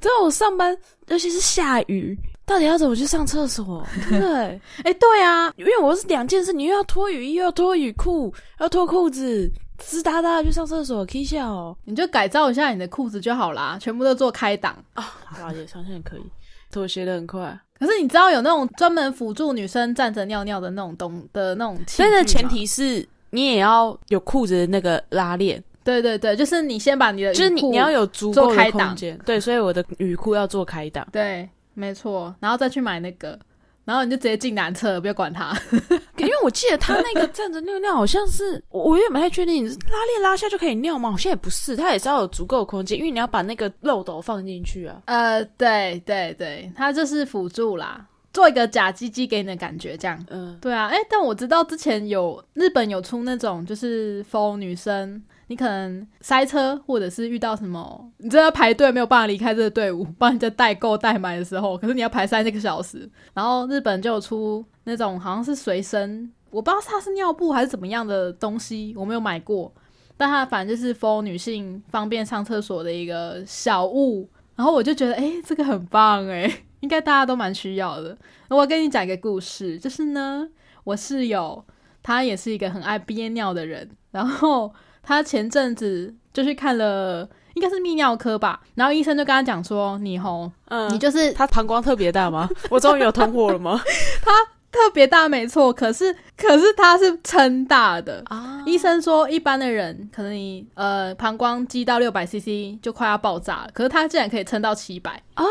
对，我上班，尤其是下雨，到底要怎么去上厕所？对？哎，对啊，因为我是两件事，你又要脱雨衣，又要脱雨裤，要脱裤子，湿哒哒的去上厕所，可以笑哦。你就改造一下你的裤子就好啦，全部都做开档啊。好，也相信可以，妥协的很快。可是你知道有那种专门辅助女生站着尿尿的那种东的那种器具但是前提是你也要有裤子的那个拉链。对对对，就是你先把你的就是你你要有足够的空间，对，所以我的雨裤要做开档，对，没错，然后再去买那个，然后你就直接进男厕，不要管它，因为我记得他那个站着尿尿好像是，我也不太确定，拉链拉下就可以尿吗？好像也不是，它也是要有足够的空间，因为你要把那个漏斗放进去啊。呃，对对对，它就是辅助啦，做一个假鸡鸡给你的感觉，这样，嗯，对啊，哎，但我知道之前有日本有出那种就是 for 女生。你可能塞车，或者是遇到什么，你正在排队没有办法离开这个队伍，帮人家代购代买的时候，可是你要排三个小时。然后日本就有出那种好像是随身，我不知道它是尿布还是怎么样的东西，我没有买过，但它反正就是 for 女性方便上厕所的一个小物。然后我就觉得，哎，这个很棒，哎，应该大家都蛮需要的。我跟你讲一个故事，就是呢，我室友他也是一个很爱憋尿的人，然后。他前阵子就去看了，应该是泌尿科吧，然后医生就跟他讲说：“你吼，嗯，你就是他膀胱特别大吗？我终于有通过了吗？他特别大，没错，可是可是他是撑大的啊。医生说，一般的人可能你呃膀胱积到六百 CC 就快要爆炸了，可是他竟然可以撑到七百哦。”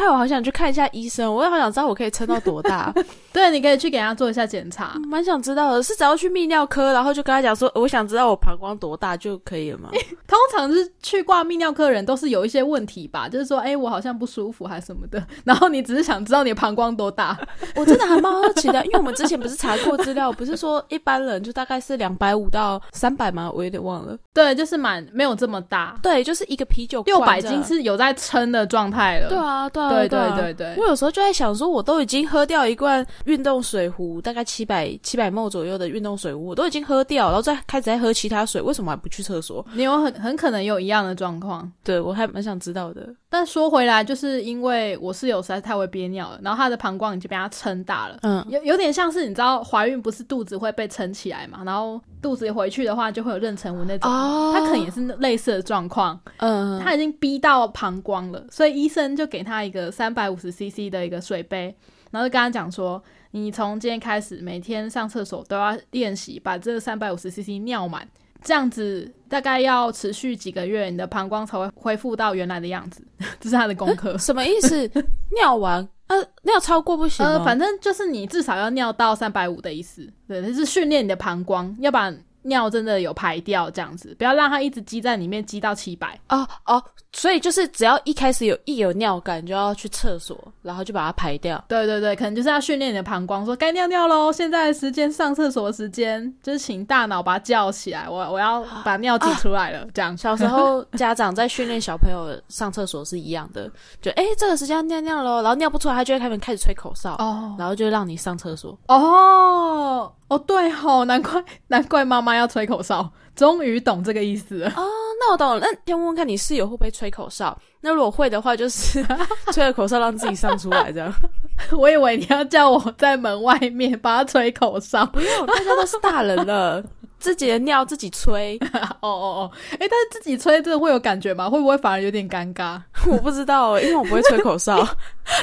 还有，好想去看一下医生，我也好想知道我可以撑到多大。对，你可以去给他做一下检查，蛮想知道的。是只要去泌尿科，然后就跟他讲说，我想知道我膀胱多大就可以了吗？通常是去挂泌尿科的人都是有一些问题吧，就是说，哎，我好像不舒服还是什么的。然后你只是想知道你的膀胱多大。我真的还蛮好奇的，因为我们之前不是查过资料，不是说一般人就大概是两百五到三百吗？我有点忘了。对，就是蛮没有这么大。对，就是一个啤酒六百斤是有在撑的状态了。对啊。对对对对对，我有时候就在想，说我都已经喝掉一罐运动水壶，大概七百七百沫左右的运动水壶，我都已经喝掉，然后再开始在喝其他水，为什么还不去厕所？你有很很可能有一样的状况，对我还蛮想知道的。但说回来，就是因为我室友实在太会憋尿了，然后他的膀胱已经被他撑大了，嗯，有有点像是你知道怀孕不是肚子会被撑起来嘛，然后肚子回去的话就会有妊娠纹那种，他可能也是类似的状况，嗯，他已经逼到膀胱了，所以医生就给他一个三百五十 CC 的一个水杯，然后就跟他讲说，你从今天开始每天上厕所都要练习把这三百五十 CC 尿满。这样子大概要持续几个月，你的膀胱才会恢复到原来的样子。这是他的功课。什么意思？尿完呃，尿超过不行呃，反正就是你至少要尿到三百五的意思。对，就是训练你的膀胱，要不然。尿真的有排掉，这样子不要让它一直积在里面，积到七百哦哦，所以就是只要一开始有一有尿感，就要去厕所，然后就把它排掉。对对对，可能就是要训练你的膀胱，说该尿尿喽，现在时间上厕所时间，就是请大脑把它叫起来，我我要把尿挤出来了。这样，小时候家长在训练小朋友上厕所是一样的，就哎这个时间要尿尿喽，然后尿不出来，他就会开门开始吹口哨哦，然后就让你上厕所哦。哦，对吼，难怪难怪妈妈要吹口哨，终于懂这个意思了哦！那我懂了，那先问问看你室友会不会吹口哨？那如果会的话，就是 吹了口哨让自己上出来这样。我以为你要叫我在门外面帮他吹口哨，不用，大家都是大人了。自己的尿自己吹，哦 哦哦，哎，但是自己吹真的会有感觉吗？会不会反而有点尴尬？我不知道，因为我不会吹口哨。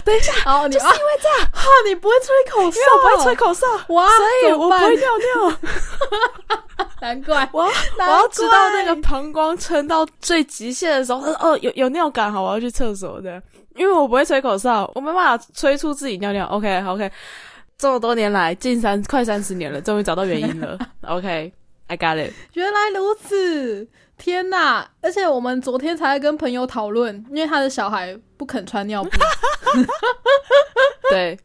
等一下，哦，就是因为这样，哈，你不会吹口哨，我不会吹口哨，哇，所以我不会尿尿。难怪，我我要知道那个膀胱撑到最极限的时候，哦，有有尿感，好，我要去厕所的，因为我不会吹口哨，我没办法催促自己尿尿。OK，OK，这么多年来，近三快三十年了，终于找到原因了。OK。I got it。原来如此，天哪！而且我们昨天才跟朋友讨论，因为他的小孩不肯穿尿布。对，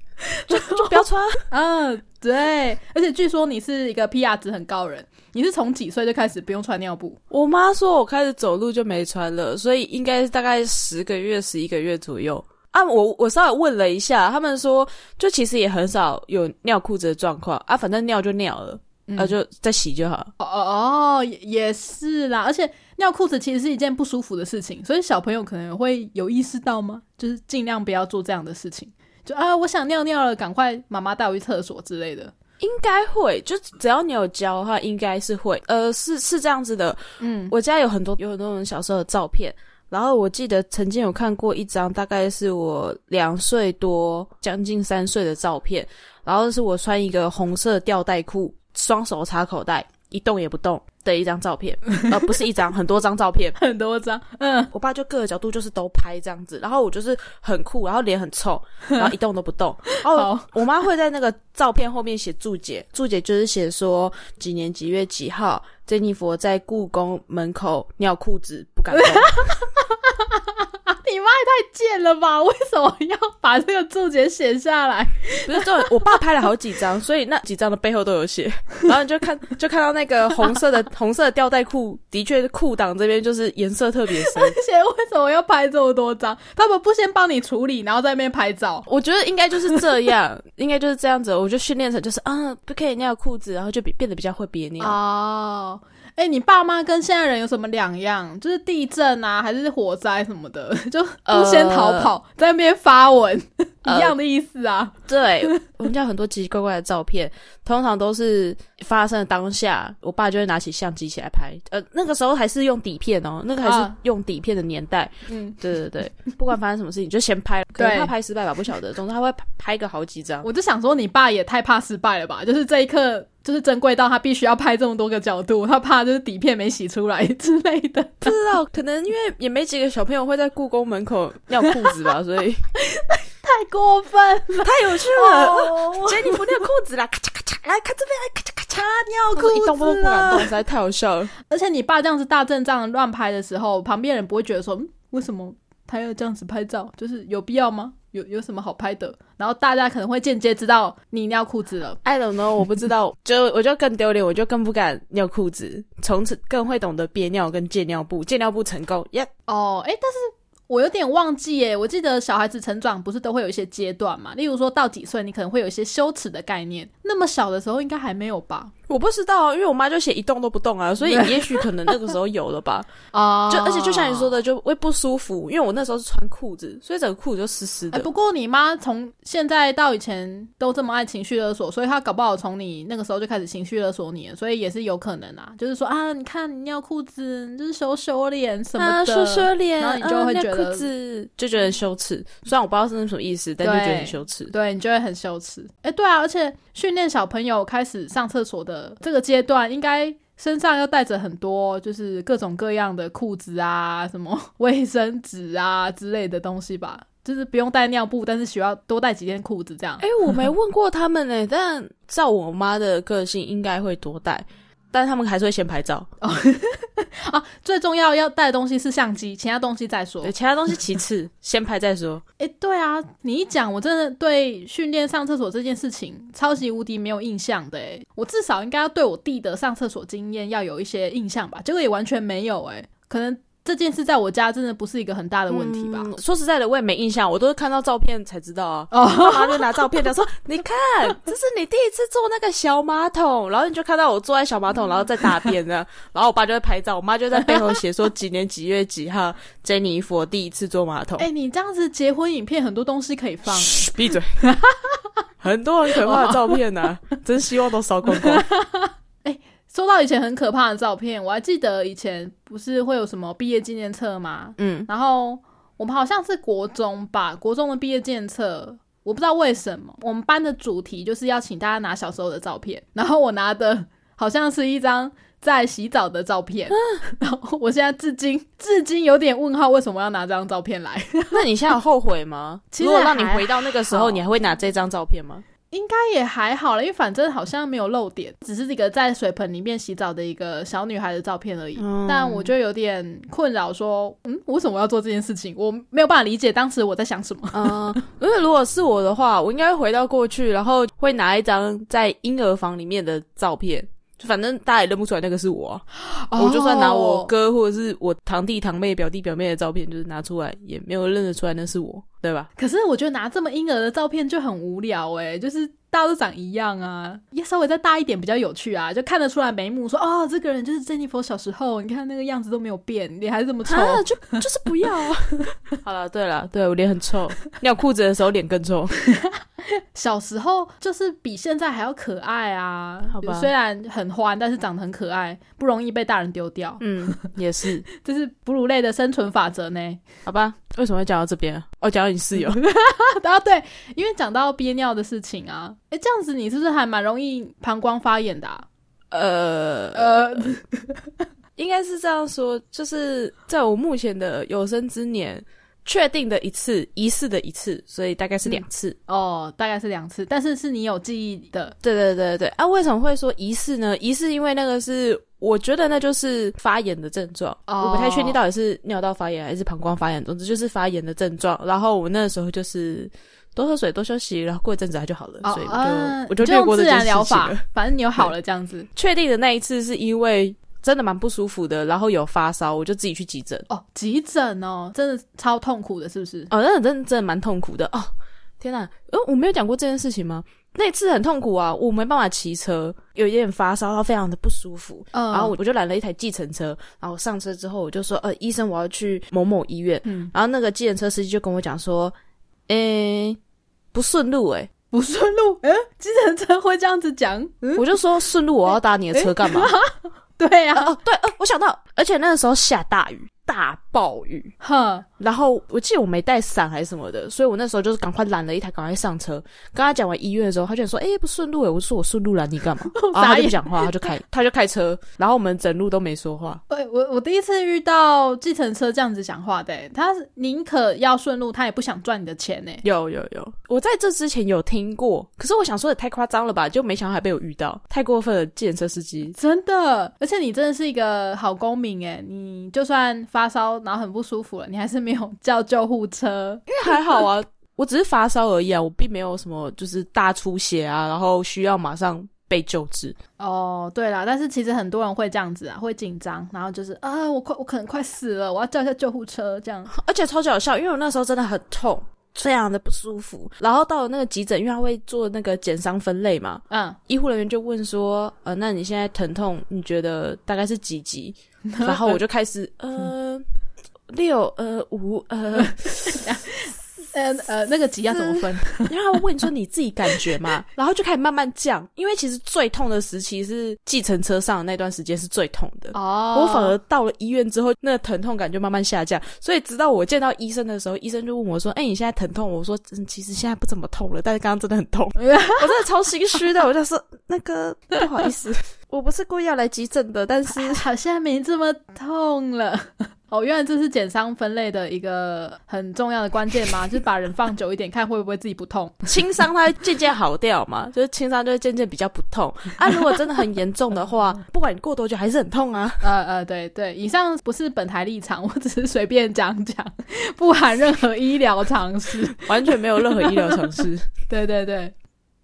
就就不要穿。嗯，对。而且据说你是一个 PR 值很高人，你是从几岁就开始不用穿尿布？我妈说我开始走路就没穿了，所以应该是大概十个月、十一个月左右。啊，我我稍微问了一下，他们说就其实也很少有尿裤子的状况啊，反正尿就尿了。啊就再洗就好。哦哦哦，也是啦。而且尿裤子其实是一件不舒服的事情，所以小朋友可能会有意识到吗？就是尽量不要做这样的事情，就啊，我想尿尿了，赶快妈妈带我去厕所之类的。应该会，就只要你有教的话，应该是会。呃，是是这样子的，嗯，我家有很多有很多人小时候的照片，然后我记得曾经有看过一张，大概是我两岁多将近三岁的照片，然后是我穿一个红色吊带裤，双手插口袋。一动也不动的一张照片，呃，不是一张，很多张照片，很多张。嗯，我爸就各个角度就是都拍这样子，然后我就是很酷，然后脸很臭，然后一动都不动。哦，我妈会在那个照片后面写注解，注解就是写说几年几月几号，珍妮佛在故宫门口尿裤子不敢动。你妈也太贱了吧！为什么要把这个注解写下来？不是，这我爸拍了好几张，所以那几张的背后都有写。然后你就看，就看到那个红色的 红色的吊带裤，的确是裤裆这边就是颜色特别深。而且为什么要拍这么多张？他们不先帮你处理，然后在那边拍照？我觉得应该就是这样，应该就是这样子。我就训练成就是啊，不可以尿裤子，然后就比变得比较会憋尿哦。哎，你爸妈跟现在人有什么两样？就是地震啊，还是火灾什么的，就不先逃跑，在那边发文，一样的意思啊。对，我们家很多奇奇怪怪的照片，通常都是发生的当下，我爸就会拿起相机起来拍。呃，那个时候还是用底片哦，那个还是用底片的年代。嗯，对对对，不管发生什么事情，就先拍，可能怕拍失败吧，不晓得。总之他会拍个好几张。我就想说，你爸也太怕失败了吧？就是这一刻。就是珍贵到他必须要拍这么多个角度，他怕就是底片没洗出来之类的。不知道，可能因为也没几个小朋友会在故宫门口尿裤子吧，所以太过分了，太有趣了。杰尼弗尿裤子啦，咔嚓咔嚓，来看这边，咔嚓咔嚓尿裤子一动都不敢动，实在太好笑了。而且你爸这样子大阵仗乱拍的时候，旁边人不会觉得说，嗯，为什么他要这样子拍照？就是有必要吗？有有什么好拍的？然后大家可能会间接知道你尿裤子了。I don't know，我不知道，就我就更丢脸，我就更不敢尿裤子，从此更会懂得憋尿跟戒尿布，戒尿布成功。耶！哦，哎，但是。我有点忘记耶，我记得小孩子成长不是都会有一些阶段嘛？例如说到几岁，你可能会有一些羞耻的概念。那么小的时候应该还没有吧？我不知道，因为我妈就写一动都不动啊，所以也许可能那个时候有了吧。啊，就而且就像你说的，就会不舒服，因为我那时候是穿裤子，所以整个裤子就湿湿的。不过你妈从现在到以前都这么爱情绪勒索，所以她搞不好从你那个时候就开始情绪勒索你了，所以也是有可能啊。就是说啊，你看你尿裤子，就是羞羞脸什么的，羞羞脸，然后你就会觉得。子就觉得羞耻，虽然我不知道是什么意思，但就觉得很羞耻。对你就会很羞耻。哎，对啊，而且训练小朋友开始上厕所的这个阶段，应该身上要带着很多，就是各种各样的裤子啊，什么卫生纸啊之类的东西吧。就是不用带尿布，但是需要多带几件裤子这样。哎，我没问过他们哎，但照我妈的个性，应该会多带。但他们还是会先拍照哦啊！最重要要带的东西是相机，其他东西再说。对，其他东西其次，先拍再说。哎，对啊，你一讲，我真的对训练上厕所这件事情超级无敌没有印象的。哎，我至少应该要对我弟的上厕所经验要有一些印象吧？结果也完全没有。哎，可能。这件事在我家真的不是一个很大的问题吧？说实在的，我也没印象，我都是看到照片才知道啊。哦，然后就拿照片，她说：“你看，这是你第一次坐那个小马桶。”然后你就看到我坐在小马桶，然后在大便呢。然后我爸就会拍照，我妈就在背后写说：“几年几月几号，Jennifer 第一次坐马桶。”哎，你这样子结婚影片很多东西可以放。闭嘴！很多很可怕的照片呢，真希望都烧光光。收到以前很可怕的照片，我还记得以前不是会有什么毕业纪念册吗？嗯，然后我们好像是国中吧，国中的毕业纪念册，我不知道为什么我们班的主题就是要请大家拿小时候的照片，然后我拿的好像是一张在洗澡的照片，然后我现在至今至今有点问号，为什么要拿这张照片来？那你现在有后悔吗？如果让你回到那个时候，你还会拿这张照片吗？应该也还好了，因为反正好像没有漏点，只是一个在水盆里面洗澡的一个小女孩的照片而已。但我就有点困扰，说，嗯，为什么我要做这件事情？我没有办法理解当时我在想什么。嗯，因为如果是我的话，我应该回到过去，然后会拿一张在婴儿房里面的照片。反正大家也认不出来那个是我，我就算拿我哥或者是我堂弟堂妹表弟表妹的照片，就是拿出来也没有认得出来那是我，对吧？可是我觉得拿这么婴儿的照片就很无聊哎，就是大家都长一样啊，也稍微再大一点比较有趣啊，就看得出来眉目，说哦，这个人就是 Jennifer 小时候，你看那个样子都没有变，脸还是这么臭，就就是不要。好了，对了，对我脸很臭，尿裤子的时候脸更臭。小时候就是比现在还要可爱啊，好吧？虽然很欢，但是长得很可爱，不容易被大人丢掉。嗯，也是，这是哺乳类的生存法则呢。好吧？为什么会讲到这边？哦，讲到你室友。啊，对，因为讲到憋尿的事情啊。哎，这样子你是不是还蛮容易膀胱发炎的？呃呃，应该是这样说，就是在我目前的有生之年。确定的一次，疑似的一次，所以大概是两次哦，大概是两次，但是是你有记忆的，对对对对啊，为什么会说疑似呢？疑似因为那个是，我觉得那就是发炎的症状，我不太确定到底是尿道发炎还是膀胱发炎，总之就是发炎的症状。然后我那个时候就是多喝水，多休息，然后过一阵子它就好了，所以我就我就略过自然疗法，反正你有好了这样子。确定的那一次是因为。真的蛮不舒服的，然后有发烧，我就自己去急诊。哦，急诊哦，真的超痛苦的，是不是？哦，那真的真的蛮痛苦的哦。天哪，呃，我没有讲过这件事情吗？那次很痛苦啊，我没办法骑车，有一点发烧，然后非常的不舒服。嗯，然后我我就拦了一台计程车，然后上车之后我就说，呃，医生，我要去某某医院。嗯，然后那个计程车司机就跟我讲说，诶，不顺路，诶，不顺路，诶，计程车会这样子讲？我就说顺路，我要搭你的车干嘛？对呀，哦，对，啊，我想到，而且那个时候下大雨。大暴雨，哼！然后我记得我没带伞还是什么的，所以我那时候就是赶快拦了一台，赶快上车。跟他讲完医院的时候，他就说：“哎，不顺路哎。”我说：“我顺路拦你干嘛？” 然后他就不讲话，他就开，他就开车。然后我们整路都没说话。对我，我第一次遇到计程车这样子讲话的，他宁可要顺路，他也不想赚你的钱呢。有有有，我在这之前有听过，可是我想说也太夸张了吧，就没想到还被我遇到，太过分了！计程车司机真的，而且你真的是一个好公民哎，你就算。发烧，然后很不舒服了，你还是没有叫救护车？因为还好啊，我只是发烧而已啊，我并没有什么就是大出血啊，然后需要马上被救治。哦，对啦，但是其实很多人会这样子啊，会紧张，然后就是啊，我快，我可能快死了，我要叫一下救护车这样。而且超级好笑，因为我那时候真的很痛。非常的不舒服，然后到了那个急诊，因为他会做那个减伤分类嘛，嗯，医护人员就问说，呃，那你现在疼痛，你觉得大概是几级？然后我就开始，呃，六，呃，五，呃。呃呃，那个级要怎么分？然后问你说你自己感觉嘛，然后就开始慢慢降，因为其实最痛的时期是计程车上的那段时间是最痛的哦。我反而到了医院之后，那个疼痛感就慢慢下降，所以直到我见到医生的时候，医生就问我说：“哎，你现在疼痛？”我说：“嗯其实现在不怎么痛了，但是刚刚真的很痛。”我真的超心虚的，我就说：“那个不好意思，我不是故意要来急诊的，但是好像没这么痛了。”哦，原来这是减伤分类的一个很重要的关键吗？就是把人放久一点，看会不会自己不痛。轻伤它会渐渐好掉嘛，就是轻伤就会渐渐比较不痛。啊，如果真的很严重的话，不管你过多久还是很痛啊。呃呃，对对，以上不是本台立场，我只是随便讲讲，不含任何医疗常识，完全没有任何医疗常识。对对对。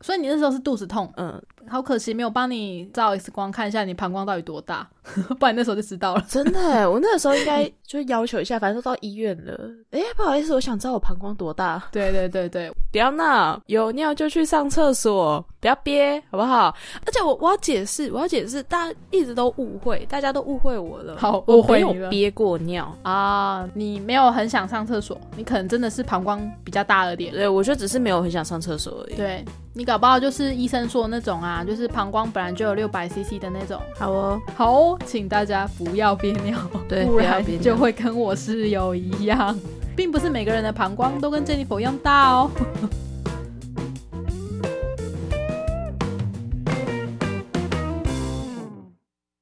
所以你那时候是肚子痛，嗯，好可惜没有帮你照 X 光看一下你膀胱到底多大，不然那时候就知道了。真的，我那个时候应该 就要求一下，反正都到医院了。哎，不好意思，我想知道我膀胱多大。对对对对，不要闹，有尿就去上厕所，不要憋，好不好？而且我我要解释，我要解释，大家一直都误会，大家都误会我了。好，误会你了。憋过尿啊？你没有很想上厕所，你可能真的是膀胱比较大了点。对，我觉得只是没有很想上厕所而已。对。你搞不好就是医生说的那种啊，就是膀胱本来就有六百 CC 的那种。好哦，好哦，请大家不要憋尿，对，不然就会跟我室友一样，并不是每个人的膀胱都跟 Jennifer 一样大哦。